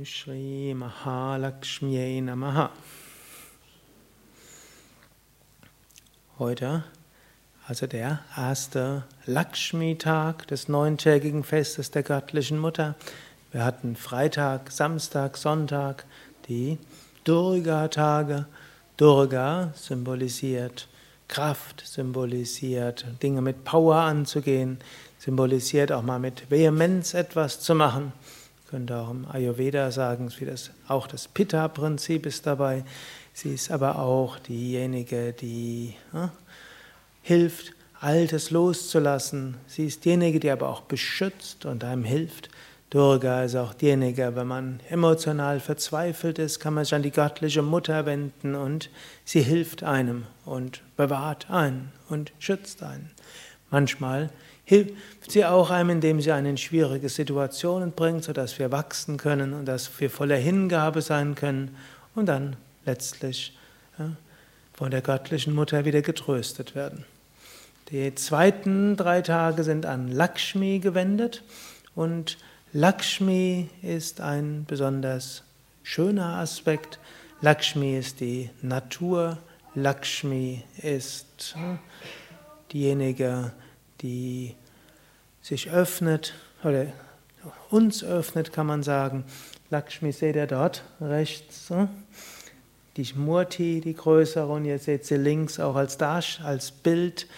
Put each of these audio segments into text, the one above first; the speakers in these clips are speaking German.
Om Shri Mahalakshmi Namaha. Heute, also der erste Lakshmi-Tag des neuntägigen Festes der göttlichen Mutter. Wir hatten Freitag, Samstag, Sonntag, die Durga-Tage. Durga symbolisiert Kraft, symbolisiert Dinge mit Power anzugehen, symbolisiert auch mal mit Vehemenz etwas zu machen. Man könnte auch im Ayurveda sagen, wie das, auch das Pitta-Prinzip ist dabei. Sie ist aber auch diejenige, die ja, hilft, Altes loszulassen. Sie ist diejenige, die aber auch beschützt und einem hilft. Durga ist auch diejenige, wenn man emotional verzweifelt ist, kann man sich an die göttliche Mutter wenden und sie hilft einem und bewahrt einen und schützt einen. Manchmal hilft sie auch einem, indem sie einen in schwierige Situationen bringt, sodass wir wachsen können und dass wir voller Hingabe sein können und dann letztlich ja, von der göttlichen Mutter wieder getröstet werden. Die zweiten drei Tage sind an Lakshmi gewendet und Lakshmi ist ein besonders schöner Aspekt. Lakshmi ist die Natur, Lakshmi ist diejenige, die sich öffnet oder uns öffnet, kann man sagen. Lakshmi seht ihr dort rechts. Die Murti, die größere, und ihr seht sie links auch als Dash, als Bild,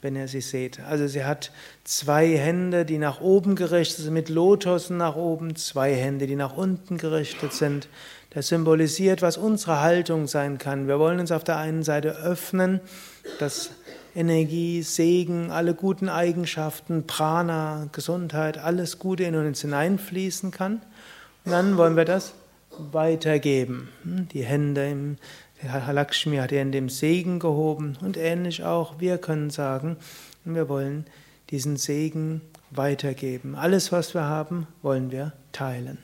wenn ihr sie seht. Also sie hat zwei Hände, die nach oben gerichtet sind, mit Lotusen nach oben, zwei Hände, die nach unten gerichtet sind. Das symbolisiert, was unsere Haltung sein kann. Wir wollen uns auf der einen Seite öffnen, dass Energie, Segen, alle guten Eigenschaften, Prana, Gesundheit, alles Gute in uns hineinfließen kann. Und dann wollen wir das weitergeben. Hm, die Hände im Lakshmi hat er in dem Segen gehoben und ähnlich auch wir können sagen, wir wollen diesen Segen weitergeben. Alles, was wir haben, wollen wir teilen.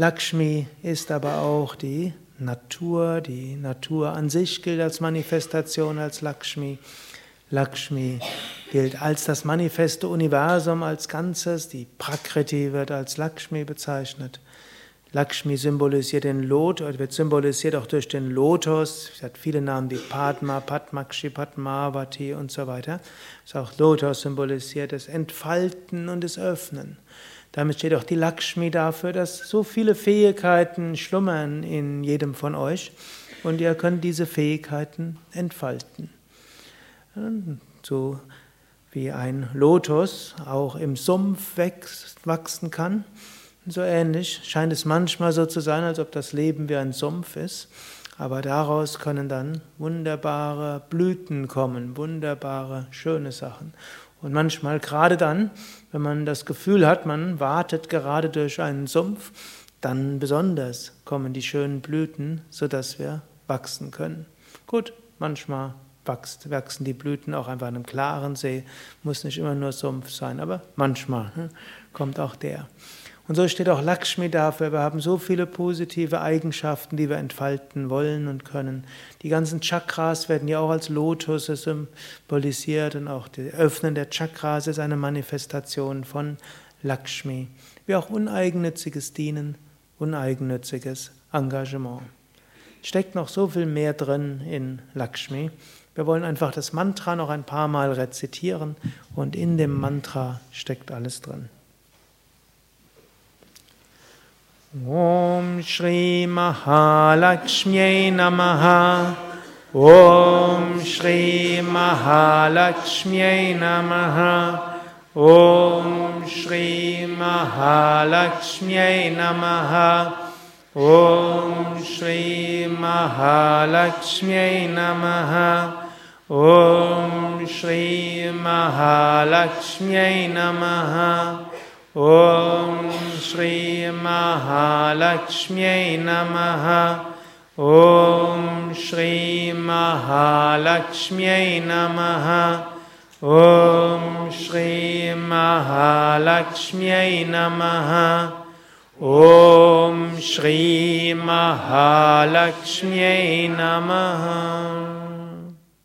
Lakshmi ist aber auch die Natur, die Natur an sich gilt als Manifestation als Lakshmi. Lakshmi gilt als das manifeste Universum als Ganzes, die Prakriti wird als Lakshmi bezeichnet. Lakshmi symbolisiert den Lotus, wird symbolisiert auch durch den Lotus. Sie hat viele Namen wie Padma, Padmakshi, Padmavati und so weiter. Das auch Lotus symbolisiert das Entfalten und das Öffnen. Damit steht auch die Lakshmi dafür, dass so viele Fähigkeiten schlummern in jedem von euch und ihr könnt diese Fähigkeiten entfalten. So wie ein Lotus auch im Sumpf wächst, wachsen kann, so ähnlich scheint es manchmal so zu sein, als ob das Leben wie ein Sumpf ist, aber daraus können dann wunderbare Blüten kommen, wunderbare, schöne Sachen. Und manchmal gerade dann, wenn man das Gefühl hat, man wartet gerade durch einen Sumpf, dann besonders kommen die schönen Blüten, sodass wir wachsen können. Gut, manchmal wächst, wachsen die Blüten auch einfach in einem klaren See, muss nicht immer nur Sumpf sein, aber manchmal hm, kommt auch der. Und so steht auch Lakshmi dafür. Wir haben so viele positive Eigenschaften, die wir entfalten wollen und können. Die ganzen Chakras werden ja auch als Lotus symbolisiert und auch das Öffnen der Chakras ist eine Manifestation von Lakshmi. Wie auch uneigennütziges Dienen, uneigennütziges Engagement. Steckt noch so viel mehr drin in Lakshmi. Wir wollen einfach das Mantra noch ein paar Mal rezitieren und in dem Mantra steckt alles drin. ॐ श्रीमहालक्ष्म्यै नमः। ॐ श्रीमहालक्ष्म्यै नमः। ॐ श्रीमहालक्ष्म्यै नमः। ॐ श्रीमहालक्ष्म्यै नमः। ॐ श्रीमहालक्ष्म्यै नमः ॐ श्रीमहालक्ष्म्यै नमः। ॐ श्रीमहालक्ष्म्यै नमः। ॐ श्रीमहालक्ष्म्यै नमः। ॐ श्रीमहालक्ष्म्यै नमः